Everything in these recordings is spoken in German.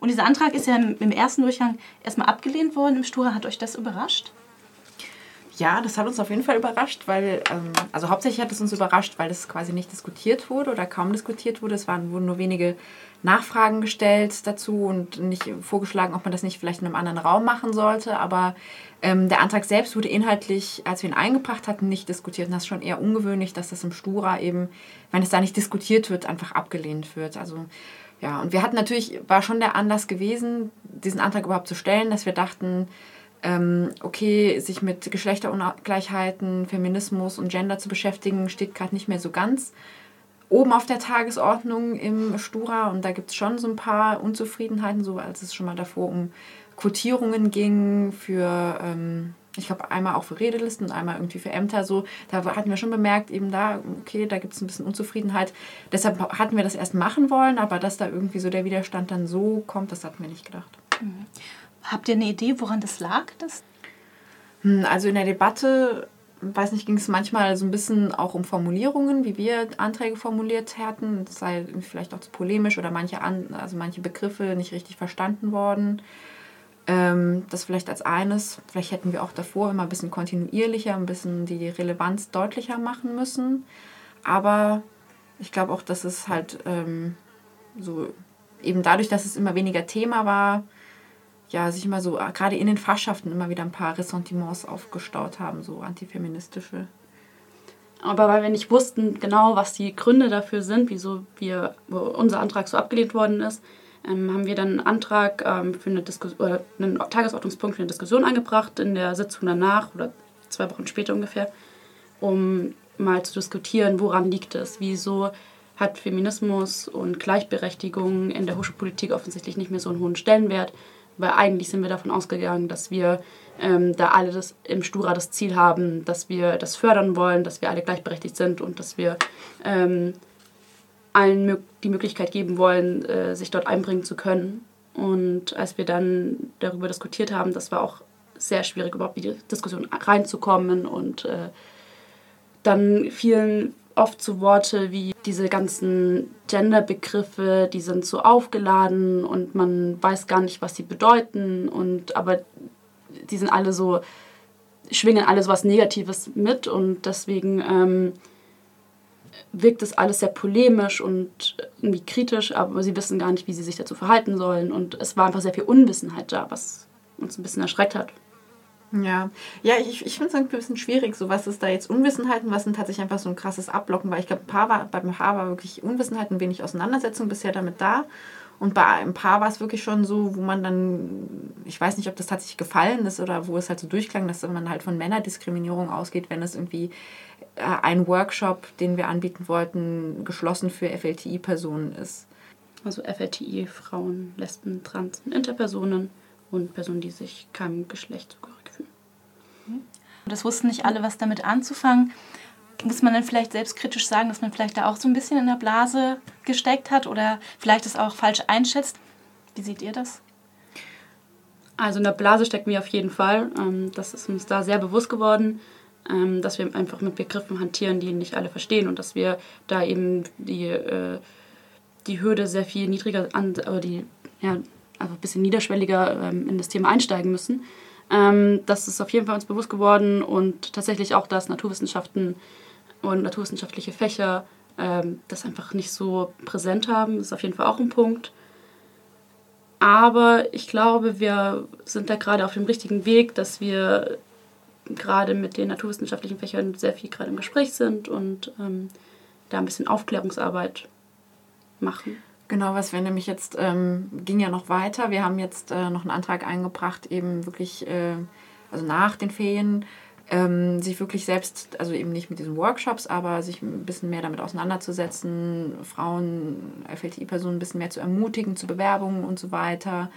Und dieser Antrag ist ja im ersten Durchgang erstmal abgelehnt worden im Stura. Hat euch das überrascht? Ja, das hat uns auf jeden Fall überrascht, weil, ähm, also hauptsächlich hat es uns überrascht, weil es quasi nicht diskutiert wurde oder kaum diskutiert wurde. Es waren, wurden nur wenige Nachfragen gestellt dazu und nicht vorgeschlagen, ob man das nicht vielleicht in einem anderen Raum machen sollte. Aber ähm, der Antrag selbst wurde inhaltlich, als wir ihn eingebracht hatten, nicht diskutiert. Und das ist schon eher ungewöhnlich, dass das im Stura eben, wenn es da nicht diskutiert wird, einfach abgelehnt wird. Also ja, und wir hatten natürlich, war schon der Anlass gewesen, diesen Antrag überhaupt zu stellen, dass wir dachten, ähm, okay, sich mit Geschlechterungleichheiten, Feminismus und Gender zu beschäftigen, steht gerade nicht mehr so ganz oben auf der Tagesordnung im Stura. Und da gibt es schon so ein paar Unzufriedenheiten, so als es schon mal davor um Quotierungen ging für, ähm, ich glaube, einmal auch für Redelisten und einmal irgendwie für Ämter. So, da hatten wir schon bemerkt, eben da, okay, da gibt es ein bisschen Unzufriedenheit. Deshalb hatten wir das erst machen wollen, aber dass da irgendwie so der Widerstand dann so kommt, das hatten wir nicht gedacht. Mhm. Habt ihr eine Idee, woran das lag? Das? Hm, also in der Debatte, weiß nicht, ging es manchmal so ein bisschen auch um Formulierungen, wie wir Anträge formuliert hätten. Das sei vielleicht auch zu polemisch oder manche, An also manche Begriffe nicht richtig verstanden worden. Ähm, das vielleicht als eines. Vielleicht hätten wir auch davor immer ein bisschen kontinuierlicher, ein bisschen die Relevanz deutlicher machen müssen. Aber ich glaube auch, dass es halt ähm, so eben dadurch, dass es immer weniger Thema war, ja, sich immer so, gerade in den Fachschaften immer wieder ein paar Ressentiments aufgestaut haben, so antifeministische. Aber weil wir nicht wussten genau, was die Gründe dafür sind, wieso wir, unser Antrag so abgelehnt worden ist, ähm, haben wir dann einen Antrag ähm, für eine Diskussion, einen Tagesordnungspunkt für eine Diskussion eingebracht in der Sitzung danach oder zwei Wochen später ungefähr, um mal zu diskutieren, woran liegt es, wieso hat Feminismus und Gleichberechtigung in der Hochschulpolitik offensichtlich nicht mehr so einen hohen Stellenwert? Weil eigentlich sind wir davon ausgegangen, dass wir ähm, da alle das, im Stura das Ziel haben, dass wir das fördern wollen, dass wir alle gleichberechtigt sind und dass wir ähm, allen die Möglichkeit geben wollen, äh, sich dort einbringen zu können. Und als wir dann darüber diskutiert haben, das war auch sehr schwierig, überhaupt in die Diskussion reinzukommen. Und äh, dann fielen oft so Worte wie diese ganzen Genderbegriffe, die sind so aufgeladen und man weiß gar nicht, was sie bedeuten und aber die sind alle so schwingen alles was Negatives mit und deswegen ähm, wirkt das alles sehr polemisch und irgendwie kritisch, aber sie wissen gar nicht, wie sie sich dazu verhalten sollen und es war einfach sehr viel Unwissenheit da, was uns ein bisschen erschreckt hat. Ja, ja, ich, ich finde es ein bisschen schwierig, so was ist da jetzt Unwissenheit und was sind tatsächlich einfach so ein krasses Ablocken, weil ich glaube, beim Paar war wirklich Unwissenheit und wenig Auseinandersetzung bisher damit da. Und bei ein paar war es wirklich schon so, wo man dann, ich weiß nicht, ob das tatsächlich gefallen ist oder wo es halt so durchklang, dass man halt von Männerdiskriminierung ausgeht, wenn es irgendwie ein Workshop, den wir anbieten wollten, geschlossen für FLTI-Personen ist. Also FLTI, Frauen, Lesben, Trans und Interpersonen und Personen, die sich keinem Geschlecht zugehören. Das wussten nicht alle, was damit anzufangen. Muss man dann vielleicht selbstkritisch sagen, dass man vielleicht da auch so ein bisschen in der Blase gesteckt hat oder vielleicht es auch falsch einschätzt? Wie seht ihr das? Also in der Blase stecken wir auf jeden Fall. Ähm, das ist uns da sehr bewusst geworden, ähm, dass wir einfach mit Begriffen hantieren, die nicht alle verstehen und dass wir da eben die, äh, die Hürde sehr viel niedriger an, oder die, ja, also ein bisschen niederschwelliger ähm, in das Thema einsteigen müssen. Ähm, das ist auf jeden Fall uns bewusst geworden und tatsächlich auch, dass Naturwissenschaften und naturwissenschaftliche Fächer ähm, das einfach nicht so präsent haben, ist auf jeden Fall auch ein Punkt. Aber ich glaube, wir sind da gerade auf dem richtigen Weg, dass wir gerade mit den naturwissenschaftlichen Fächern sehr viel gerade im Gespräch sind und ähm, da ein bisschen Aufklärungsarbeit machen. Genau, was wir nämlich jetzt, ähm, ging ja noch weiter. Wir haben jetzt äh, noch einen Antrag eingebracht, eben wirklich, äh, also nach den Ferien, ähm, sich wirklich selbst, also eben nicht mit diesen Workshops, aber sich ein bisschen mehr damit auseinanderzusetzen, Frauen, FLTI-Personen ein bisschen mehr zu ermutigen zu Bewerbungen und so weiter.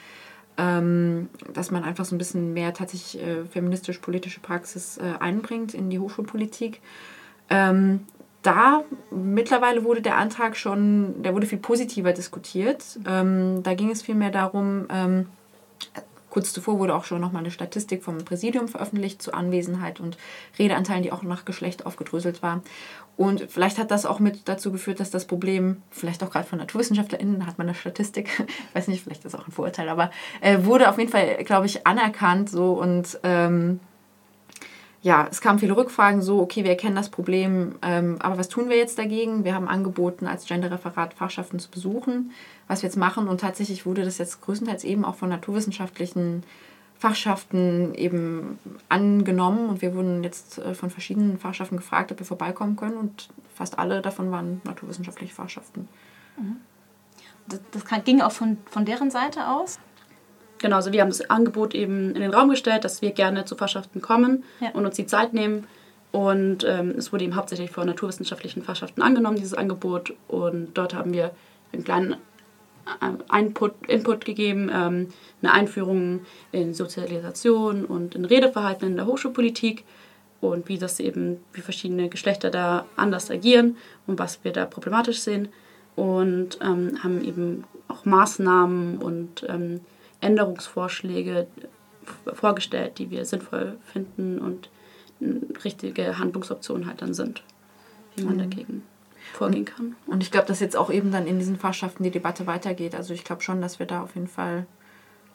Ähm, dass man einfach so ein bisschen mehr tatsächlich äh, feministisch-politische Praxis äh, einbringt in die Hochschulpolitik. Ähm, da mittlerweile wurde der Antrag schon, der wurde viel positiver diskutiert. Ähm, da ging es vielmehr darum, ähm, kurz zuvor wurde auch schon nochmal eine Statistik vom Präsidium veröffentlicht zu Anwesenheit und Redeanteilen, die auch nach Geschlecht aufgedröselt war. Und vielleicht hat das auch mit dazu geführt, dass das Problem, vielleicht auch gerade von NaturwissenschaftlerInnen, hat man eine Statistik, weiß nicht, vielleicht ist das auch ein Vorurteil, aber äh, wurde auf jeden Fall, glaube ich, anerkannt so und ähm, ja, es kamen viele Rückfragen, so, okay, wir erkennen das Problem, ähm, aber was tun wir jetzt dagegen? Wir haben angeboten, als Genderreferat Fachschaften zu besuchen, was wir jetzt machen. Und tatsächlich wurde das jetzt größtenteils eben auch von naturwissenschaftlichen Fachschaften eben angenommen. Und wir wurden jetzt äh, von verschiedenen Fachschaften gefragt, ob wir vorbeikommen können. Und fast alle davon waren naturwissenschaftliche Fachschaften. Mhm. Das, das ging auch von, von deren Seite aus? Genau, also wir haben das Angebot eben in den Raum gestellt, dass wir gerne zu Fachschaften kommen ja. und uns die Zeit nehmen. Und ähm, es wurde eben hauptsächlich von naturwissenschaftlichen Fachschaften angenommen, dieses Angebot. Und dort haben wir einen kleinen äh, Input, Input gegeben, ähm, eine Einführung in Sozialisation und in Redeverhalten in der Hochschulpolitik und wie das eben, wie verschiedene Geschlechter da anders agieren und was wir da problematisch sehen. Und ähm, haben eben auch Maßnahmen und ähm, Änderungsvorschläge vorgestellt, die wir sinnvoll finden und richtige Handlungsoptionen halt dann sind, wie man mhm. dagegen vorgehen kann. Und ich glaube, dass jetzt auch eben dann in diesen Fachschaften die Debatte weitergeht. Also ich glaube schon, dass wir da auf jeden Fall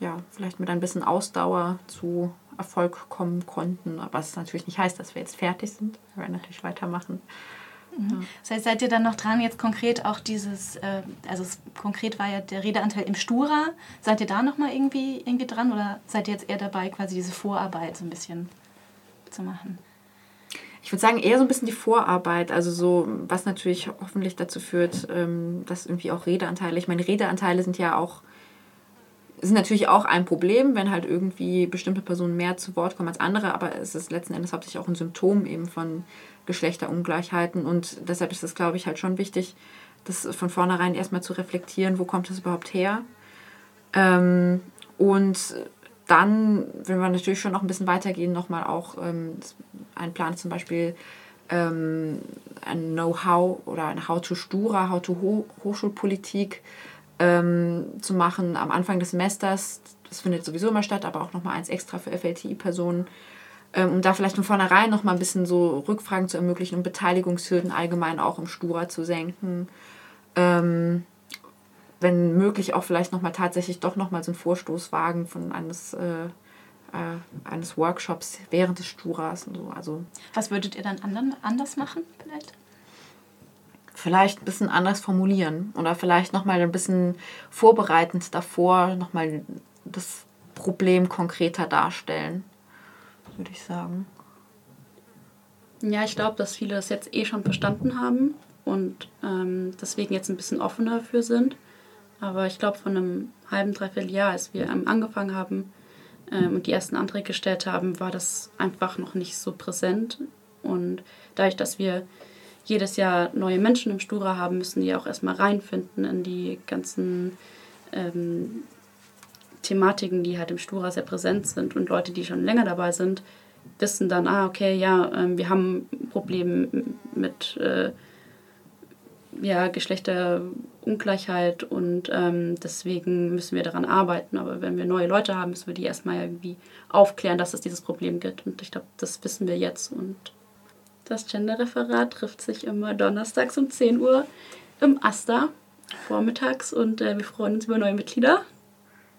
ja, vielleicht mit ein bisschen Ausdauer zu Erfolg kommen konnten. Aber es natürlich nicht heißt, dass wir jetzt fertig sind. Wir werden natürlich weitermachen. Mhm. Das heißt, seid ihr dann noch dran, jetzt konkret auch dieses, äh, also es, konkret war ja der Redeanteil im Stura, seid ihr da nochmal irgendwie, irgendwie dran oder seid ihr jetzt eher dabei, quasi diese Vorarbeit so ein bisschen zu machen? Ich würde sagen, eher so ein bisschen die Vorarbeit, also so, was natürlich hoffentlich dazu führt, ähm, dass irgendwie auch Redeanteile, ich meine, Redeanteile sind ja auch ist natürlich auch ein Problem, wenn halt irgendwie bestimmte Personen mehr zu Wort kommen als andere, aber es ist letzten Endes hauptsächlich auch ein Symptom eben von Geschlechterungleichheiten und deshalb ist es, glaube ich, halt schon wichtig, das von vornherein erstmal zu reflektieren, wo kommt das überhaupt her. Ähm, und dann, wenn wir natürlich schon noch ein bisschen weitergehen, nochmal auch ähm, ein Plan zum Beispiel ähm, ein Know-how oder ein How-to-Stura, How-to-Hochschulpolitik ähm, zu machen am Anfang des Semesters. Das findet sowieso immer statt, aber auch nochmal eins extra für FLTI-Personen, ähm, um da vielleicht von vornherein nochmal ein bisschen so Rückfragen zu ermöglichen und Beteiligungshürden allgemein auch im Stura zu senken. Ähm, wenn möglich auch vielleicht nochmal tatsächlich doch nochmal so einen Vorstoß wagen von eines, äh, äh, eines Workshops während des Sturas und so. Also, Was würdet ihr dann anders machen vielleicht? Vielleicht ein bisschen anders formulieren oder vielleicht nochmal ein bisschen vorbereitend davor nochmal das Problem konkreter darstellen, würde ich sagen. Ja, ich glaube, dass viele das jetzt eh schon verstanden haben und ähm, deswegen jetzt ein bisschen offener dafür sind. Aber ich glaube, von einem halben, dreiviertel Jahr, als wir ähm, angefangen haben ähm, und die ersten Anträge gestellt haben, war das einfach noch nicht so präsent. Und dadurch, dass wir jedes Jahr neue Menschen im Stura haben, müssen die auch erstmal reinfinden in die ganzen ähm, Thematiken, die halt im Stura sehr präsent sind. Und Leute, die schon länger dabei sind, wissen dann, ah, okay, ja, ähm, wir haben Probleme mit äh, ja, Geschlechterungleichheit und ähm, deswegen müssen wir daran arbeiten. Aber wenn wir neue Leute haben, müssen wir die erstmal irgendwie aufklären, dass es dieses Problem gibt. Und ich glaube, das wissen wir jetzt und das Genderreferat trifft sich immer donnerstags um 10 Uhr im Asta vormittags und äh, wir freuen uns über neue Mitglieder.